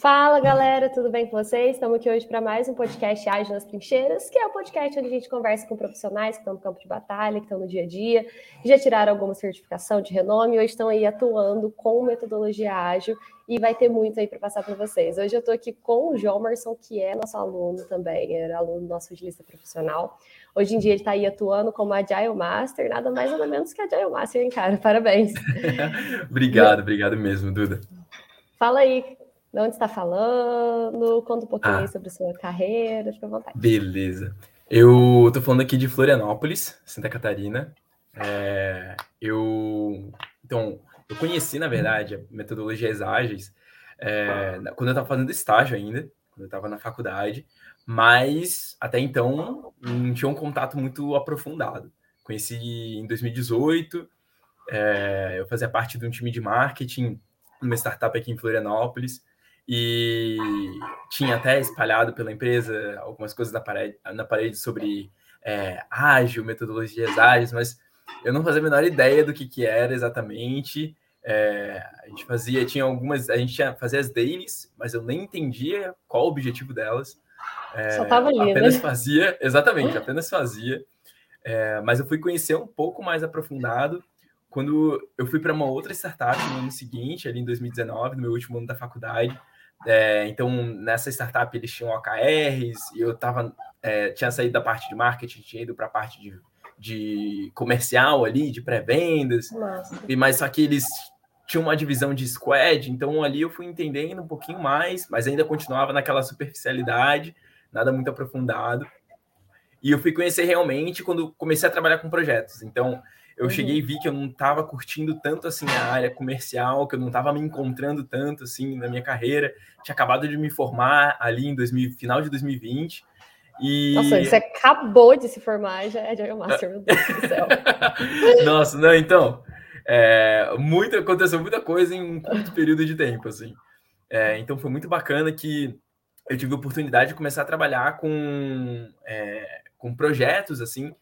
Fala galera, tudo bem com vocês? Estamos aqui hoje para mais um podcast Ágil nas Trincheiras, que é o um podcast onde a gente conversa com profissionais que estão no campo de batalha, que estão no dia a dia, que já tiraram alguma certificação de renome hoje estão aí atuando com metodologia ágil e vai ter muito aí para passar para vocês. Hoje eu estou aqui com o Jomerson, que é nosso aluno também, era aluno nosso de lista profissional. Hoje em dia ele está aí atuando como Agile Master, nada mais nada menos que Agile Master, hein, cara? Parabéns. obrigado, obrigado mesmo, Duda. Fala aí, de onde está falando? Conta um pouquinho ah, sobre a sua carreira, fica à vontade. Beleza. Eu estou falando aqui de Florianópolis, Santa Catarina. É, eu, então, eu conheci, na verdade, metodologias ágeis é, quando eu estava fazendo estágio ainda, quando eu estava na faculdade, mas até então não tinha um contato muito aprofundado. Conheci em 2018, é, eu fazia parte de um time de marketing, uma startup aqui em Florianópolis, e tinha até espalhado pela empresa algumas coisas na parede, na parede sobre é, ágil, metodologias ágeis, mas eu não fazia a menor ideia do que, que era exatamente. É, a gente fazia, tinha algumas, a gente tinha, fazia as dailies, mas eu nem entendia qual o objetivo delas. É, Só tava ali, apenas né? fazia, exatamente, apenas fazia. É, mas eu fui conhecer um pouco mais aprofundado quando eu fui para uma outra startup no ano seguinte, ali em 2019, no meu último ano da faculdade. É, então, nessa startup eles tinham OKRs, e eu tava, é, tinha saído da parte de marketing, tinha ido para a parte de, de comercial ali, de pré-vendas, e mas só que eles tinham uma divisão de squad, então ali eu fui entendendo um pouquinho mais, mas ainda continuava naquela superficialidade, nada muito aprofundado. E eu fui conhecer realmente quando comecei a trabalhar com projetos. Então, eu uhum. cheguei e vi que eu não estava curtindo tanto assim a área comercial, que eu não estava me encontrando tanto assim na minha carreira. Tinha acabado de me formar ali em 2000, final de 2020. E... Nossa, você acabou de se formar, já é Joy Master, meu Deus do céu. Nossa, não, então, é, muito, aconteceu muita coisa em um curto período de tempo, assim. É, então foi muito bacana que eu tive a oportunidade de começar a trabalhar com, é, com projetos, assim,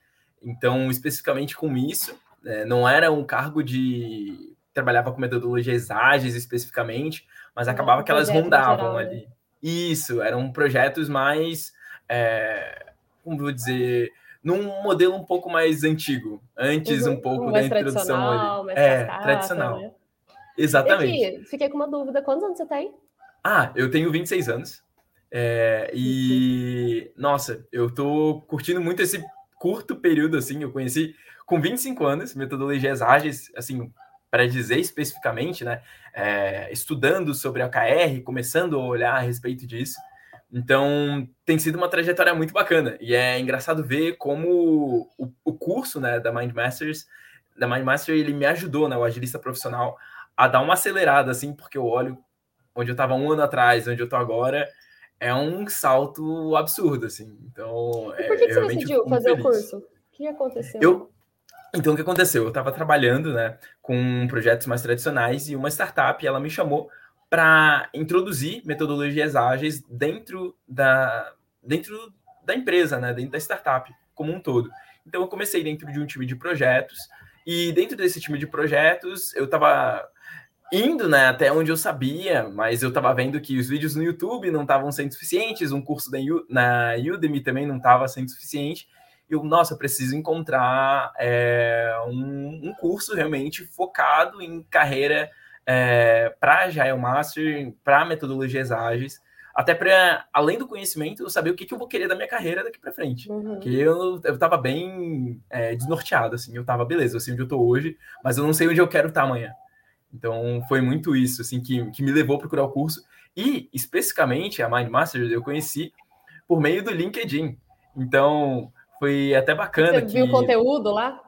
então, especificamente com isso, é, não era um cargo de trabalhava com metodologias ágeis especificamente, mas acabava que elas rondavam geral, né? ali. Né? Isso, eram projetos mais, é, como vou dizer, num modelo um pouco mais antigo, antes uhum, um pouco da introdução ali. É, cascata, tradicional. Né? Exatamente. Aqui, fiquei com uma dúvida, quantos anos você tem? Ah, eu tenho 26 anos. É, e, nossa, eu tô curtindo muito esse curto período, assim, eu conheci com 25 anos, metodologias ágeis, assim, para dizer especificamente, né, é, estudando sobre a KR, começando a olhar a respeito disso. Então, tem sido uma trajetória muito bacana. E é engraçado ver como o, o curso né, da Mind Masters, da Mind Master, ele me ajudou, né, o agilista profissional, a dar uma acelerada, assim, porque eu olho onde eu estava um ano atrás, onde eu estou agora, é um salto absurdo, assim. Então, e por que, é, que você decidiu fazer feliz. o curso? O que aconteceu? Eu, então, o que aconteceu? Eu estava trabalhando né, com projetos mais tradicionais e uma startup ela me chamou para introduzir metodologias ágeis dentro da, dentro da empresa, né, dentro da startup como um todo. Então, eu comecei dentro de um time de projetos e dentro desse time de projetos eu estava indo né, até onde eu sabia, mas eu estava vendo que os vídeos no YouTube não estavam sendo suficientes, um curso da, na Udemy também não estava sendo suficiente eu, nossa, eu preciso encontrar é, um, um, curso realmente focado em carreira é, para Agile Master, para metodologias ágeis, até para, além do conhecimento, eu saber o que, que eu vou querer da minha carreira daqui para frente. Uhum. Porque eu, eu tava bem é, desnorteado, assim, eu tava, beleza, eu sei onde eu tô hoje, mas eu não sei onde eu quero estar amanhã. Então, foi muito isso, assim, que, que me levou a procurar o curso. E, especificamente, a Mind Master eu conheci por meio do LinkedIn. Então, foi até bacana. Você que... viu o conteúdo lá?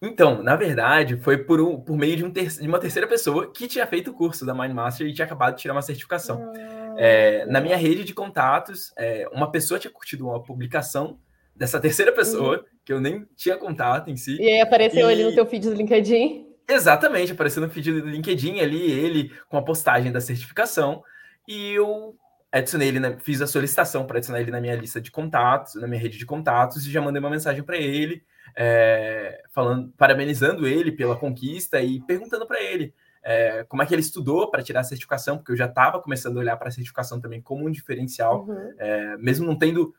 Então, na verdade, foi por, um, por meio de, um ter, de uma terceira pessoa que tinha feito o curso da Mindmaster e tinha acabado de tirar uma certificação. Ah, é, na minha rede de contatos, é, uma pessoa tinha curtido uma publicação dessa terceira pessoa, uhum. que eu nem tinha contato em si. E aí apareceu e... ali no teu feed do LinkedIn? Exatamente, apareceu no feed do LinkedIn ali, ele com a postagem da certificação. E eu adicionei ele, na, fiz a solicitação para adicionar ele na minha lista de contatos, na minha rede de contatos, e já mandei uma mensagem para ele, é, falando, parabenizando ele pela conquista e perguntando para ele é, como é que ele estudou para tirar a certificação, porque eu já estava começando a olhar para a certificação também como um diferencial, uhum. é, mesmo não tendo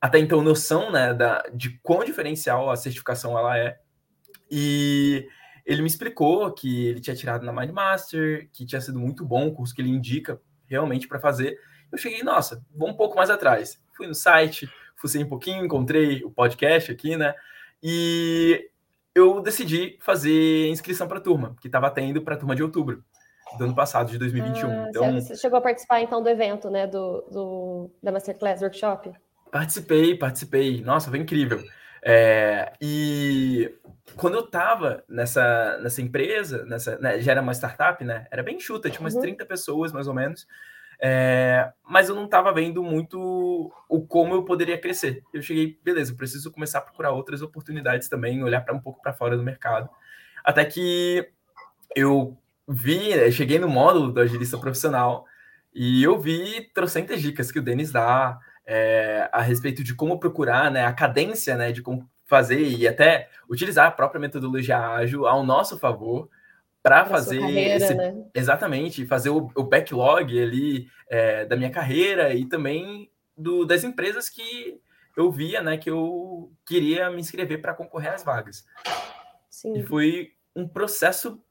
até então noção né, da, de quão diferencial a certificação ela é. E ele me explicou que ele tinha tirado na Mindmaster, que tinha sido muito bom o curso que ele indica realmente para fazer. Eu cheguei, nossa, vou um pouco mais atrás. Fui no site, fucei um pouquinho, encontrei o podcast aqui, né? E eu decidi fazer inscrição para a turma, que estava tendo para a turma de outubro do ano passado, de 2021. Ah, então, você chegou a participar então do evento, né, do, do da Masterclass Workshop? Participei, participei. Nossa, foi incrível. É, e quando eu estava nessa, nessa empresa, nessa, né, já era uma startup, né? Era bem chuta, tinha umas uhum. 30 pessoas mais ou menos. É, mas eu não estava vendo muito o como eu poderia crescer. Eu cheguei, beleza, eu preciso começar a procurar outras oportunidades também, olhar para um pouco para fora do mercado. Até que eu vi, eu cheguei no módulo do agilista profissional e eu vi trocentas dicas que o Denis dá é, a respeito de como procurar, né, a cadência, né, de como fazer e até utilizar a própria metodologia ágil ao nosso favor para fazer carreira, esse, né? exatamente fazer o, o, backlog ali é, da minha carreira e também do, das empresas que eu via, né, que eu queria me inscrever para concorrer às vagas. Sim. E foi um processo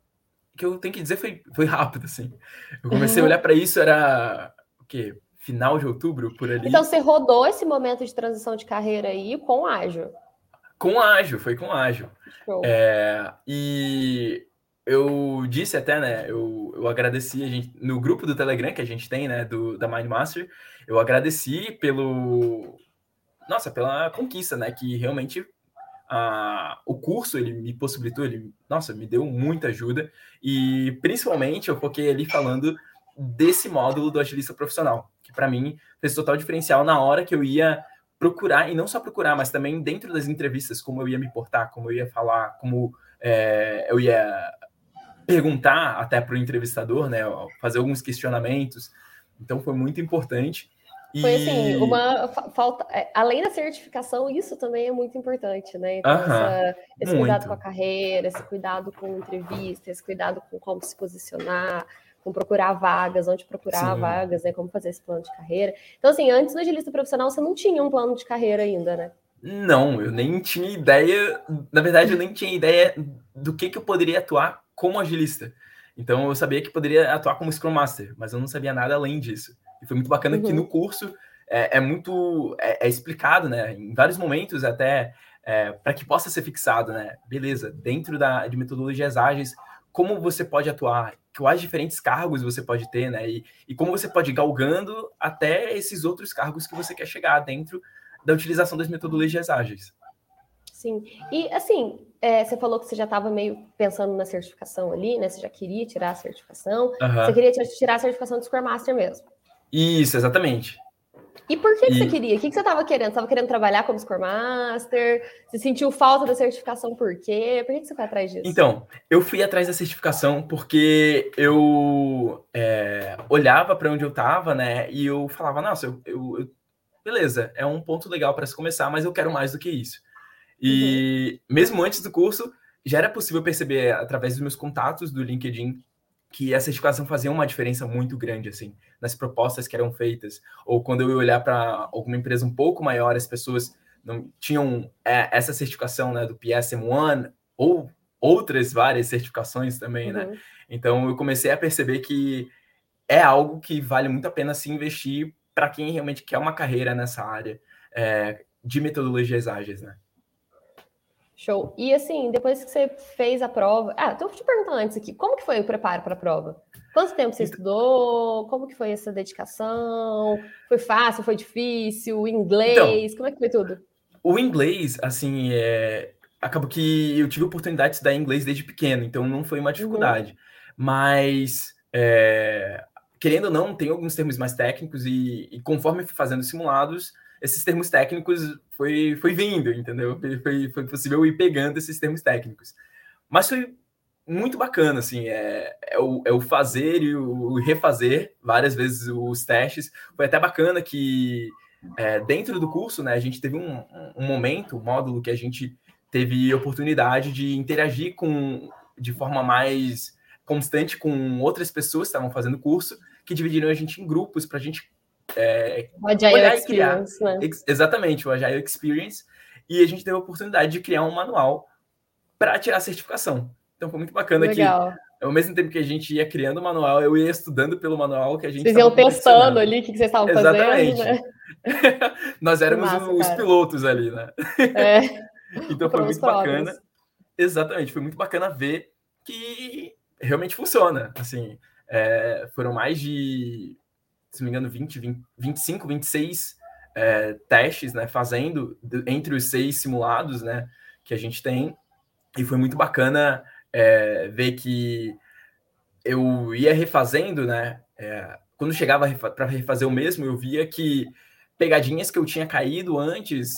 que eu tenho que dizer foi, foi rápido assim. Eu comecei uhum. a olhar para isso era o quê? Final de outubro por ali. Então você rodou esse momento de transição de carreira aí com ágil. Com ágil, foi com ágil. É, e eu disse até, né? Eu, eu agradeci a gente no grupo do Telegram que a gente tem, né? Do, da Mindmaster, eu agradeci pelo. Nossa, pela conquista, né? Que realmente a, o curso ele me possibilitou, ele, nossa, me deu muita ajuda. E principalmente eu foquei ali falando desse módulo do agilista profissional, para mim fez total diferencial na hora que eu ia procurar, e não só procurar, mas também dentro das entrevistas, como eu ia me portar, como eu ia falar, como é, eu ia perguntar até para o entrevistador, né? Fazer alguns questionamentos. Então foi muito importante. Foi assim, uma falta. É, além da certificação, isso também é muito importante, né? Então, essa, esse muito. cuidado com a carreira, esse cuidado com entrevista, esse cuidado com como se posicionar, com procurar vagas, onde procurar Sim. vagas, né? Como fazer esse plano de carreira. Então, assim, antes do agilista profissional, você não tinha um plano de carreira ainda, né? Não, eu nem tinha ideia. Na verdade, eu nem tinha ideia do que, que eu poderia atuar como agilista. Então eu sabia que poderia atuar como Scrum Master, mas eu não sabia nada além disso. E foi muito bacana uhum. que no curso é, é muito é, é, explicado, né? Em vários momentos até é, para que possa ser fixado, né? Beleza, dentro da, de metodologias ágeis, como você pode atuar, quais diferentes cargos você pode ter, né? E, e como você pode ir galgando até esses outros cargos que você quer chegar dentro da utilização das metodologias ágeis. Sim. E assim, é, você falou que você já estava meio pensando na certificação ali, né? Você já queria tirar a certificação. Uhum. Você queria tirar a certificação de Scrum Master mesmo. Isso, exatamente. E por que, que você queria? O que, que você estava querendo? Você estava querendo trabalhar como Scrum Master? Você sentiu falta da certificação por quê? Por que, que você foi atrás disso? Então, eu fui atrás da certificação porque eu é, olhava para onde eu estava, né? E eu falava, nossa, eu, eu, eu beleza, é um ponto legal para se começar, mas eu quero mais do que isso. E uhum. mesmo antes do curso, já era possível perceber através dos meus contatos do LinkedIn que a certificação fazia uma diferença muito grande assim nas propostas que eram feitas ou quando eu ia olhar para alguma empresa um pouco maior as pessoas não tinham é, essa certificação né do PSM1 ou outras várias certificações também né? uhum. né então eu comecei a perceber que é algo que vale muito a pena se investir para quem realmente quer uma carreira nessa área é, de metodologias ágeis né Show. E assim, depois que você fez a prova. Ah, então eu te perguntar antes aqui, como que foi o preparo para a prova? Quanto tempo você estudou? Como que foi essa dedicação? Foi fácil? Foi difícil? Inglês? Então, como é que foi tudo? O inglês, assim, é... acabou que eu tive a oportunidade de estudar inglês desde pequeno, então não foi uma dificuldade. Uhum. Mas, é... querendo ou não, tem alguns termos mais técnicos e, e conforme fui fazendo simulados, esses termos técnicos foi, foi vindo, entendeu? Foi, foi possível ir pegando esses termos técnicos. Mas foi muito bacana, assim, é, é, o, é o fazer e o refazer várias vezes os testes. Foi até bacana que é, dentro do curso, né, a gente teve um, um momento, um módulo que a gente teve oportunidade de interagir com de forma mais constante com outras pessoas que estavam fazendo o curso, que dividiram a gente em grupos para a gente é, o Agile olhar e criar. Né? Exatamente, o Agile Experience. E a gente teve a oportunidade de criar um manual para tirar a certificação. Então foi muito bacana Legal. que ao mesmo tempo que a gente ia criando o manual, eu ia estudando pelo manual que a gente Vocês iam testando ali o que, vocês estavam fazendo, né? Nós éramos massa, os cara. pilotos ali, né? É. então foi muito bacana. Exatamente, foi muito bacana ver que realmente funciona. Assim, é, foram mais de, se não me engano, 20, 20 25, 26 é, testes, né? Fazendo entre os seis simulados, né? Que a gente tem. E foi muito bacana é, ver que eu ia refazendo, né? É, quando chegava para refazer o mesmo, eu via que pegadinhas que eu tinha caído antes,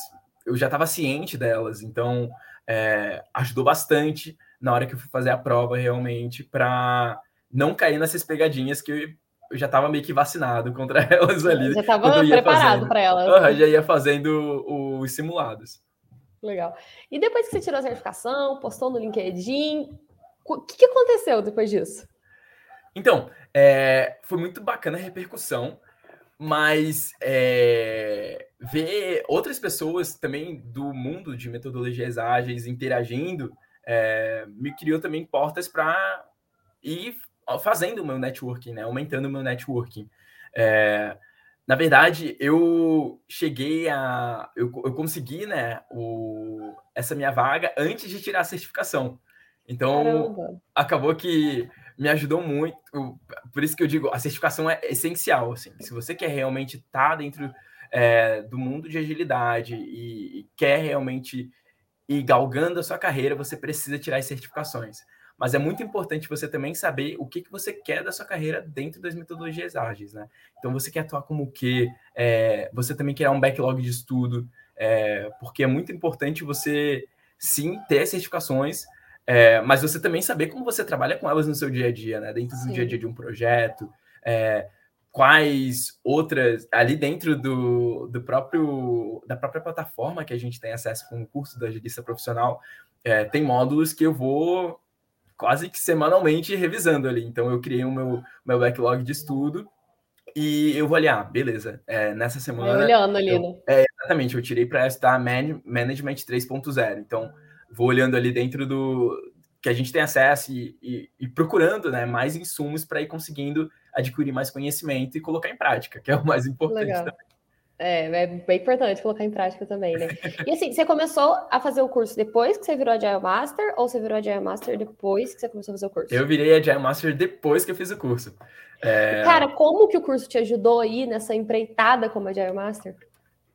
eu já estava ciente delas. Então, é, ajudou bastante na hora que eu fui fazer a prova, realmente, para não cair nessas pegadinhas que eu já estava meio que vacinado contra elas ali. Já estava preparado para elas. Uhum, já ia fazendo os simulados. Legal. E depois que você tirou a certificação, postou no LinkedIn, o que, que aconteceu depois disso? Então, é, foi muito bacana a repercussão, mas é, ver outras pessoas também do mundo de metodologias ágeis interagindo é, me criou também portas para ir fazendo o meu networking, né? aumentando o meu networking. É, na verdade, eu cheguei a. Eu, eu consegui né, o, essa minha vaga antes de tirar a certificação. Então, Caramba. acabou que me ajudou muito. Por isso que eu digo, a certificação é essencial. Assim. Se você quer realmente estar tá dentro é, do mundo de agilidade e, e, quer realmente ir galgando a sua carreira, você precisa tirar as certificações. Mas é muito importante você também saber o que, que você quer da sua carreira dentro das metodologias ágeis, né? Então, você quer atuar como o quê? É, você também quer um backlog de estudo, é, porque é muito importante você, sim, ter certificações, é, mas você também saber como você trabalha com elas no seu dia a dia, né? Dentro Sim. do dia a dia de um projeto, é, quais outras ali dentro do, do próprio da própria plataforma que a gente tem acesso com o curso da agilista profissional, é, tem módulos que eu vou quase que semanalmente revisando ali. Então eu criei o meu, meu backlog de estudo e eu vou olhar, ah, beleza, é, nessa semana. olhando ali, eu, né? É, exatamente, eu tirei para estudar Man Management 3.0. Então vou olhando ali dentro do que a gente tem acesso e, e, e procurando né, mais insumos para ir conseguindo adquirir mais conhecimento e colocar em prática, que é o mais importante Legal. também. É, é bem importante colocar em prática também, né? E assim, você começou a fazer o curso depois que você virou Agile Master ou você virou Agile Master depois que você começou a fazer o curso? Eu virei Agile Master depois que eu fiz o curso. É... Cara, como que o curso te ajudou aí nessa empreitada como Agile Master?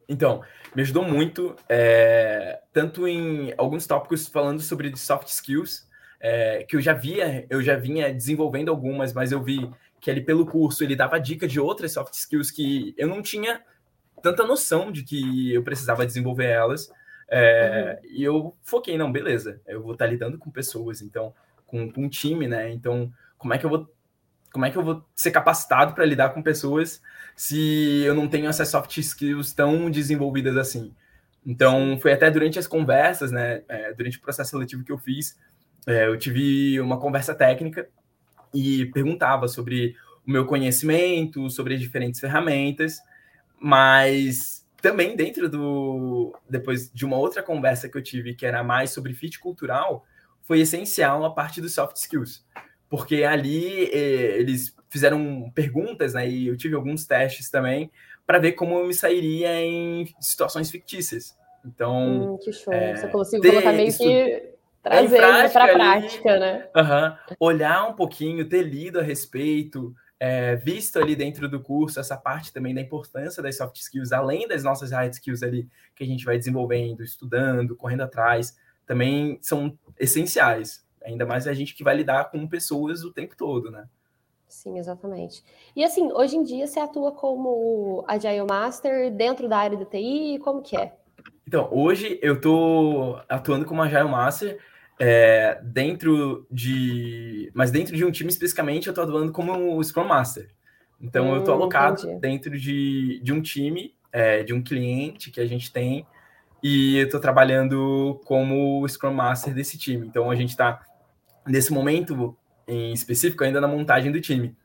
Então, me ajudou muito, é, tanto em alguns tópicos falando sobre soft skills, é, que eu já via, eu já vinha desenvolvendo algumas, mas eu vi que ali pelo curso ele dava dica de outras soft skills que eu não tinha tanta noção de que eu precisava desenvolver elas. É, uhum. E eu foquei, não, beleza, eu vou estar lidando com pessoas, então, com, com um time, né? Então, como é que eu vou como é que eu vou ser capacitado para lidar com pessoas se eu não tenho essas soft skills tão desenvolvidas assim? Então, foi até durante as conversas, né, é, durante o processo seletivo que eu fiz, é, eu tive uma conversa técnica e perguntava sobre o meu conhecimento, sobre as diferentes ferramentas, mas também dentro do depois de uma outra conversa que eu tive que era mais sobre fit cultural, foi essencial a parte dos soft skills porque ali eh, eles fizeram perguntas, né? E eu tive alguns testes também para ver como eu me sairia em situações fictícias. Então. Hum, que show. É, Você conseguiu colocar meio isso, que trazer para a prática, né? olhar um pouquinho, ter lido a respeito, é, visto ali dentro do curso essa parte também da importância das soft skills, além das nossas hard skills ali que a gente vai desenvolvendo, estudando, correndo atrás, também são essenciais. Ainda mais a gente que vai lidar com pessoas o tempo todo, né? Sim, exatamente. E assim, hoje em dia você atua como Agile Master dentro da área do TI, como que é? Então, hoje eu estou atuando como Agile Master é, dentro de... Mas dentro de um time especificamente, eu estou atuando como Scrum Master. Então, hum, eu estou alocado entendi. dentro de, de um time, é, de um cliente que a gente tem, e eu estou trabalhando como Scrum Master desse time. Então, a gente está nesse momento, em específico ainda na montagem do time.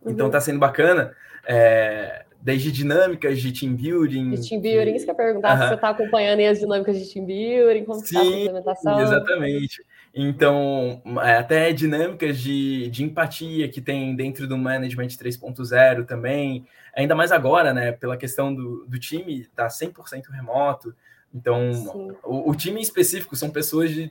Então, uhum. Então tá sendo bacana, é, desde dinâmicas de team building. De team building, isso que eu perguntar, se você está acompanhando as dinâmicas de team building, como está a implementação. Exatamente. Então, é, até dinâmicas de, de empatia que tem dentro do Management 3.0 também, ainda mais agora, né, pela questão do, do time estar tá 100% remoto. Então, o, o, time específico são pessoas de,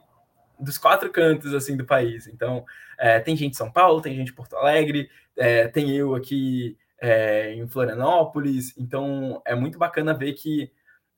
dos quatro cantos, assim, do país. Então, é, tem gente em São Paulo, tem gente em Porto Alegre, é, tem eu aqui é, em Florianópolis. Então, é muito bacana ver que,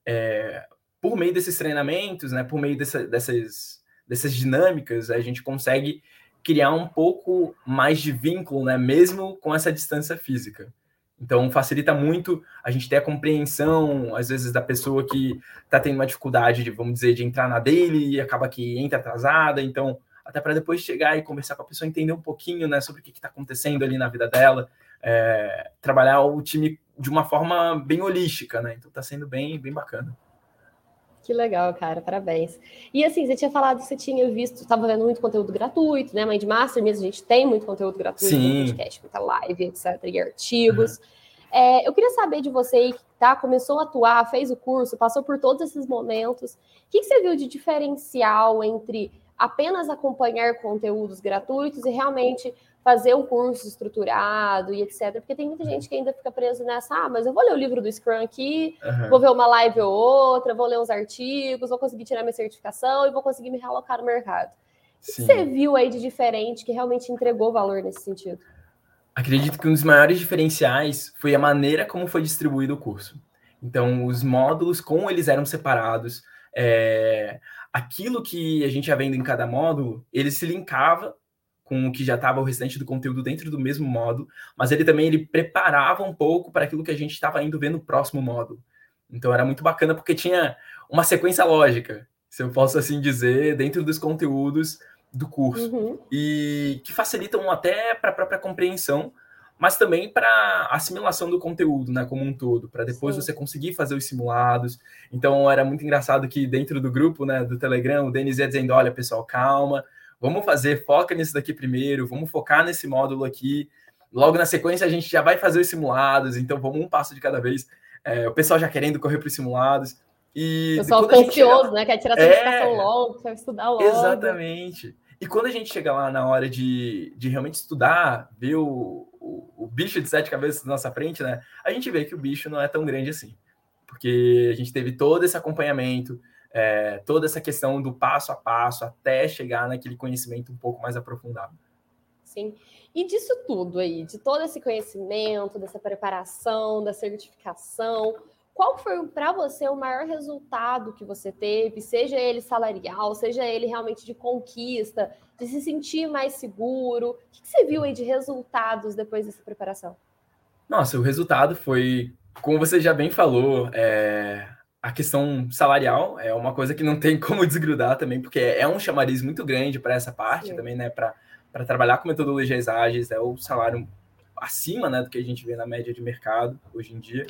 é, por meio desses treinamentos, né, por meio dessa, dessas dessas dinâmicas, a gente consegue criar um pouco mais de vínculo, né, mesmo com essa distância física. Então, facilita muito a gente ter a compreensão, às vezes, da pessoa que está tendo uma dificuldade, de, vamos dizer, de entrar na dele e acaba que entra atrasada. Então, até para depois chegar e conversar com a pessoa, entender um pouquinho né, sobre o que está acontecendo ali na vida dela, é, trabalhar o time de uma forma bem holística, né? Então, está sendo bem, bem bacana. Que legal, cara, parabéns. E assim, você tinha falado que você tinha visto, estava vendo muito conteúdo gratuito, né? Mind Master mesmo, a gente tem muito conteúdo gratuito Sim. no podcast, muita live, etc., e artigos. Uhum. É, eu queria saber de você aí que tá, começou a atuar, fez o curso, passou por todos esses momentos. O que, que você viu de diferencial entre apenas acompanhar conteúdos gratuitos e realmente fazer um curso estruturado e etc. Porque tem muita gente que ainda fica preso nessa, ah, mas eu vou ler o livro do Scrum aqui, uhum. vou ver uma live ou outra, vou ler uns artigos, vou conseguir tirar minha certificação e vou conseguir me realocar no mercado. O que você viu aí de diferente que realmente entregou valor nesse sentido? Acredito que um dos maiores diferenciais foi a maneira como foi distribuído o curso. Então, os módulos, como eles eram separados, é... aquilo que a gente ia vendo em cada módulo, ele se linkava com o que já estava o restante do conteúdo dentro do mesmo módulo, mas ele também ele preparava um pouco para aquilo que a gente estava indo ver no próximo módulo. Então era muito bacana porque tinha uma sequência lógica, se eu posso assim dizer, dentro dos conteúdos do curso uhum. e que facilitam até para a própria compreensão, mas também para assimilação do conteúdo, né, como um todo, para depois Sim. você conseguir fazer os simulados. Então era muito engraçado que dentro do grupo, né, do Telegram, o Denis ia dizendo, olha, pessoal, calma, vamos fazer, foca nisso daqui primeiro, vamos focar nesse módulo aqui. Logo na sequência, a gente já vai fazer os simulados, então vamos um passo de cada vez. É, o pessoal já querendo correr para os simulados. E o pessoal fica ansioso, chega... né? Quer tirar certificação é... logo, quer estudar logo. Exatamente. E quando a gente chega lá na hora de, de realmente estudar, ver o, o, o, bicho de sete cabeças na nossa frente, né? A gente vê que o bicho não é tão grande assim. Porque a gente teve todo esse acompanhamento, é, toda essa questão do passo a passo até chegar naquele conhecimento um pouco mais aprofundado. Sim. E disso tudo aí, de todo esse conhecimento, dessa preparação, da certificação, qual foi para você o maior resultado que você teve, seja ele salarial, seja ele realmente de conquista, de se sentir mais seguro? O que você viu aí de resultados depois dessa preparação? Nossa, o resultado foi, como você já bem falou, é, a questão salarial é uma coisa que não tem como desgrudar também, porque é um chamariz muito grande para essa parte Sim. também, né? Para trabalhar com metodologias ágeis, é o salário acima né, do que a gente vê na média de mercado hoje em dia.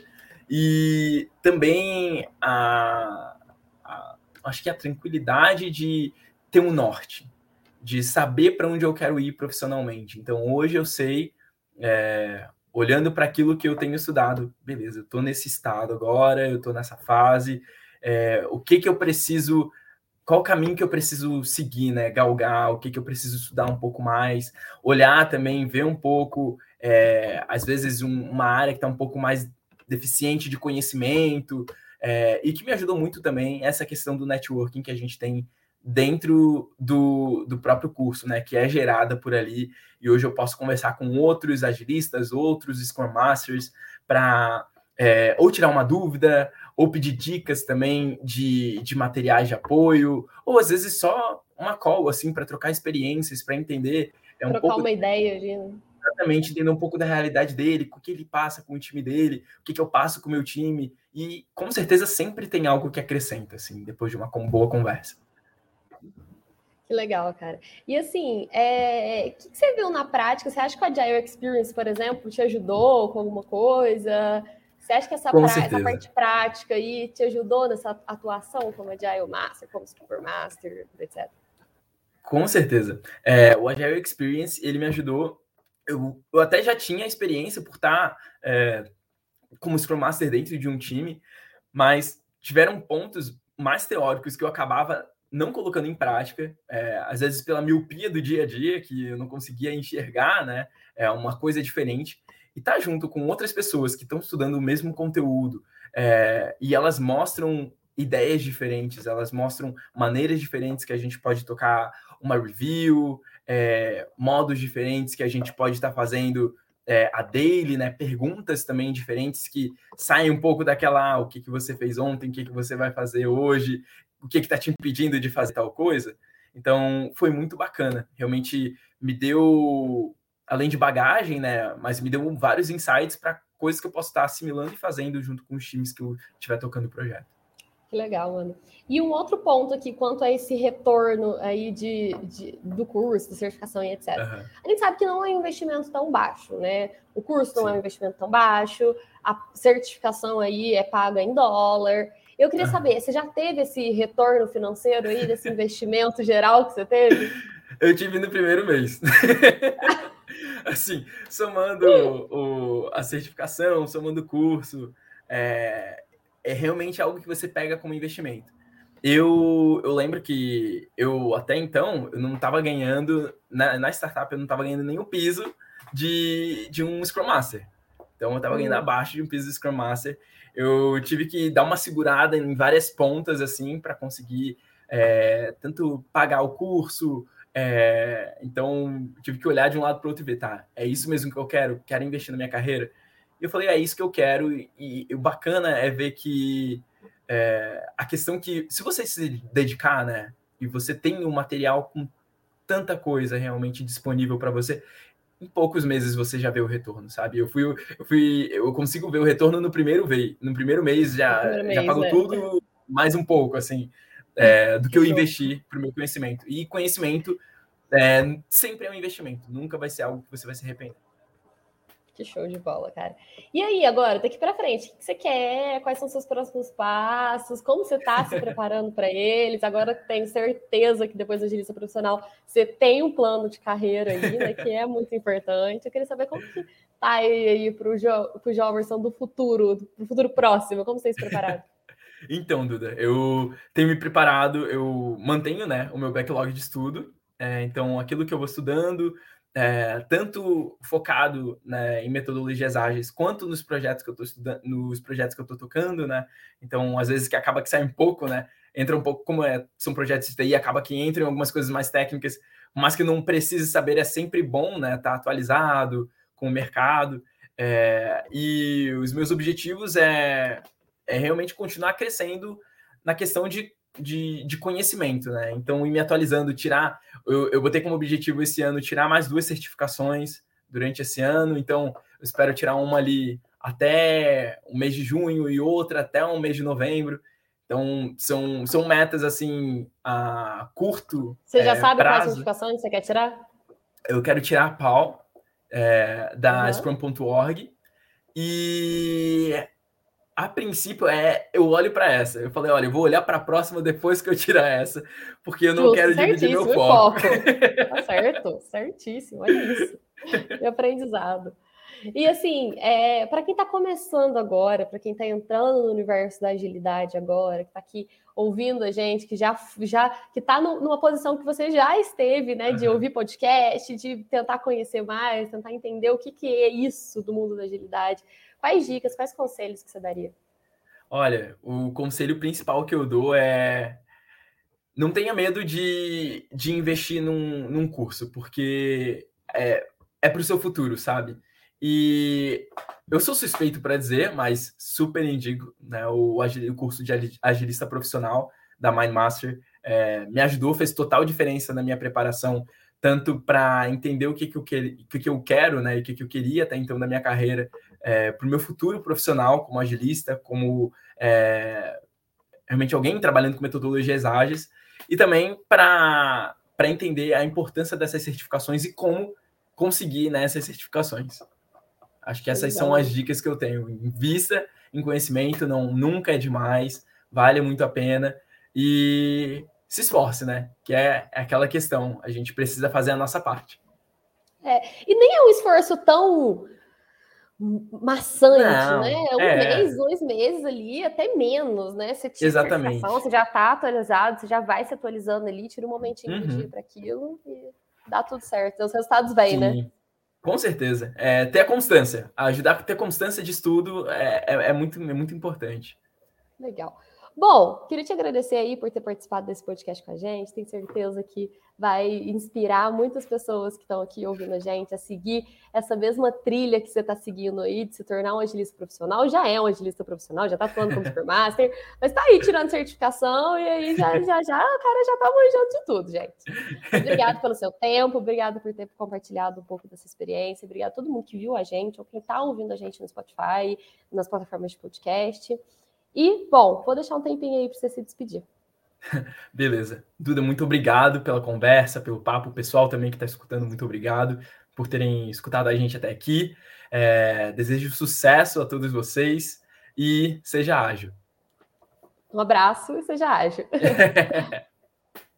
E também a, a acho que a tranquilidade de ter um norte, de saber para onde eu quero ir profissionalmente. Então, hoje eu sei é, olhando para aquilo que eu tenho estudado, beleza, eu estou nesse estado agora, eu estou nessa fase, é, o que que eu preciso, qual caminho que eu preciso seguir, né, galgar, o que que eu preciso estudar um pouco mais, olhar também, ver um pouco, é, às vezes um, uma área que está um pouco mais deficiente de conhecimento, é, e que me ajudou muito também essa questão do networking que a gente tem dentro do, do próprio curso, né, que é gerada por ali. E hoje eu posso conversar com outros agilistas, outros Scrum Masters, para é, ou tirar uma dúvida, ou pedir dicas também de, de materiais de apoio, ou às vezes só uma call, assim, para trocar experiências, para entender. É um Trocar pouco... uma ideia né? Exatamente, entender um pouco da realidade dele, o que ele passa com o time dele, o que, que eu passo com o meu time, e com certeza sempre tem algo que acrescenta, assim, depois de uma boa conversa. Que legal, cara. E assim, é... o que você viu na prática? Você acha que a Agile Experience, por exemplo, te ajudou com alguma coisa? Você acha que essa, pra... essa parte prática aí te ajudou nessa atuação como Agile Master, como Super Master, etc? Com certeza. É, o Agile Experience, ele me ajudou. Eu, eu até já tinha experiência por estar é, como Scrum Master dentro de um time, mas tiveram pontos mais teóricos que eu acabava não colocando em prática, é, às vezes pela miopia do dia a dia, que eu não conseguia enxergar, né? É uma coisa diferente. E tá junto com outras pessoas que estão estudando o mesmo conteúdo, é, e elas mostram ideias diferentes, elas mostram maneiras diferentes que a gente pode tocar uma review, é, modos diferentes que a gente pode estar tá fazendo é, a daily, né? Perguntas também diferentes que saem um pouco daquela, ah, o que, que você fez ontem, o que, que você vai fazer hoje, o que está te impedindo de fazer tal coisa. Então, foi muito bacana. Realmente me deu, além de bagagem, né? Mas me deu vários insights para coisas que eu posso estar assimilando e fazendo junto com os times que eu estiver tocando o projeto. Que legal, mano. E um outro ponto aqui, quanto a esse retorno aí de, de do curso, da certificação e etc. Uhum. A gente sabe que não é um investimento tão baixo, né? O curso não Sim. é um investimento tão baixo, a certificação aí é paga em dólar. Eu queria saber, você já teve esse retorno financeiro aí, desse investimento geral que você teve? Eu tive no primeiro mês. assim, somando o, a certificação, somando o curso, é, é realmente algo que você pega como investimento. Eu, eu lembro que eu até então eu não estava ganhando na, na, startup eu não estava ganhando nenhum piso de, de um Scrum Master. Então eu estava uhum. abaixo de um piso de Scrum Master eu tive que dar uma segurada em várias pontas assim para conseguir é, tanto pagar o curso. É, então tive que olhar de um lado para o outro e ver, tá, é isso mesmo que eu quero, quero investir na minha carreira. E eu falei, é isso que eu quero. E, e o bacana é ver que é, a questão que, se você se dedicar, né, e você tem um material com tanta coisa realmente disponível para você, em poucos meses você já vê o retorno, sabe? Eu fui, eu fui, eu consigo ver o retorno no primeiro mês, no primeiro mês já, primeiro mês, já pagou é. tudo mais um pouco, assim, é, do que, que eu investi para o meu conhecimento. E conhecimento é, sempre é um investimento, nunca vai ser algo que você vai se arrepender. Que show de bola, cara. E aí, agora, daqui para frente, o que você quer? Quais são seus próximos passos? Como você está se preparando para eles? Agora tenho certeza que depois da agilista profissional você tem um plano de carreira aí, né? Que é muito importante. Eu queria saber como que tá aí para o jo Joverson do futuro, do futuro próximo. Como vocês prepararam? então, Duda, eu tenho me preparado, eu mantenho né, o meu backlog de estudo. É, então, aquilo que eu vou estudando, é, tanto focado né, em metodologias ágeis quanto nos projetos que eu estou estudando, nos projetos que eu estou tocando, né? Então, às vezes que acaba que sai um pouco, né? Entra um pouco, como é, são projetos de TI, acaba que entra em algumas coisas mais técnicas, mas que não precisa saber, é sempre bom, né? Tá atualizado com o mercado. É, e os meus objetivos é, é realmente continuar crescendo na questão de de, de conhecimento, né? Então, ir me atualizando, tirar. Eu, eu botei como objetivo esse ano tirar mais duas certificações durante esse ano, então eu espero tirar uma ali até o mês de junho e outra até o mês de novembro. Então, são, são metas assim a curto. Você já é, sabe prazo. quais certificações você quer tirar? Eu quero tirar a PAL é, da uhum. Scrum.org e a princípio, é, eu olho para essa. Eu falei, olha, eu vou olhar para a próxima depois que eu tirar essa, porque eu não Justo, quero dividir meu foco. foco. Tá certo, certíssimo, olha isso. Meu aprendizado. E assim, é, para quem está começando agora, para quem está entrando no universo da agilidade agora, que está aqui ouvindo a gente, que já já que está numa posição que você já esteve, né, de ouvir podcast, de tentar conhecer mais, tentar entender o que, que é isso do mundo da agilidade. Quais dicas, quais conselhos que você daria? Olha, o conselho principal que eu dou é não tenha medo de, de investir num, num curso, porque é, é para o seu futuro, sabe? E eu sou suspeito para dizer, mas super indico né, o, o curso de agilista profissional da Mindmaster. É, me ajudou, fez total diferença na minha preparação, tanto para entender o que, que, eu que, que, que eu quero né, e o que, que eu queria até então da minha carreira, é, para o meu futuro profissional como agilista, como é, realmente alguém trabalhando com metodologias ágeis, e também para entender a importância dessas certificações e como conseguir né, essas certificações. Acho que essas são as dicas que eu tenho. Invista em conhecimento, não nunca é demais, vale muito a pena. E se esforce, né? Que é, é aquela questão, a gente precisa fazer a nossa parte. É, e nem é um esforço tão maçante, Não, né? Um é... mês, dois meses ali, até menos, né? Você tira Exatamente. você já está atualizado, você já vai se atualizando ali, tira um momentinho uhum. do dia para aquilo e dá tudo certo. Os resultados vêm, né? Com certeza. É, ter a constância. Ajudar a ter constância de estudo é, é, é, muito, é muito importante. Legal. Bom, queria te agradecer aí por ter participado desse podcast com a gente. Tenho certeza que vai inspirar muitas pessoas que estão aqui ouvindo a gente a seguir essa mesma trilha que você está seguindo aí, de se tornar um agilista profissional. Já é um agilista profissional, já está falando como Supermaster, mas está aí tirando certificação e aí já, já, já, o cara já está manjando de tudo, gente. Obrigado pelo seu tempo, obrigado por ter compartilhado um pouco dessa experiência, obrigado a todo mundo que viu a gente ou quem está ouvindo a gente no Spotify, nas plataformas de podcast. E, bom, vou deixar um tempinho aí para você se despedir. Beleza. Duda, muito obrigado pela conversa, pelo papo. O pessoal também que está escutando, muito obrigado por terem escutado a gente até aqui. É, desejo sucesso a todos vocês e seja ágil. Um abraço e seja ágil.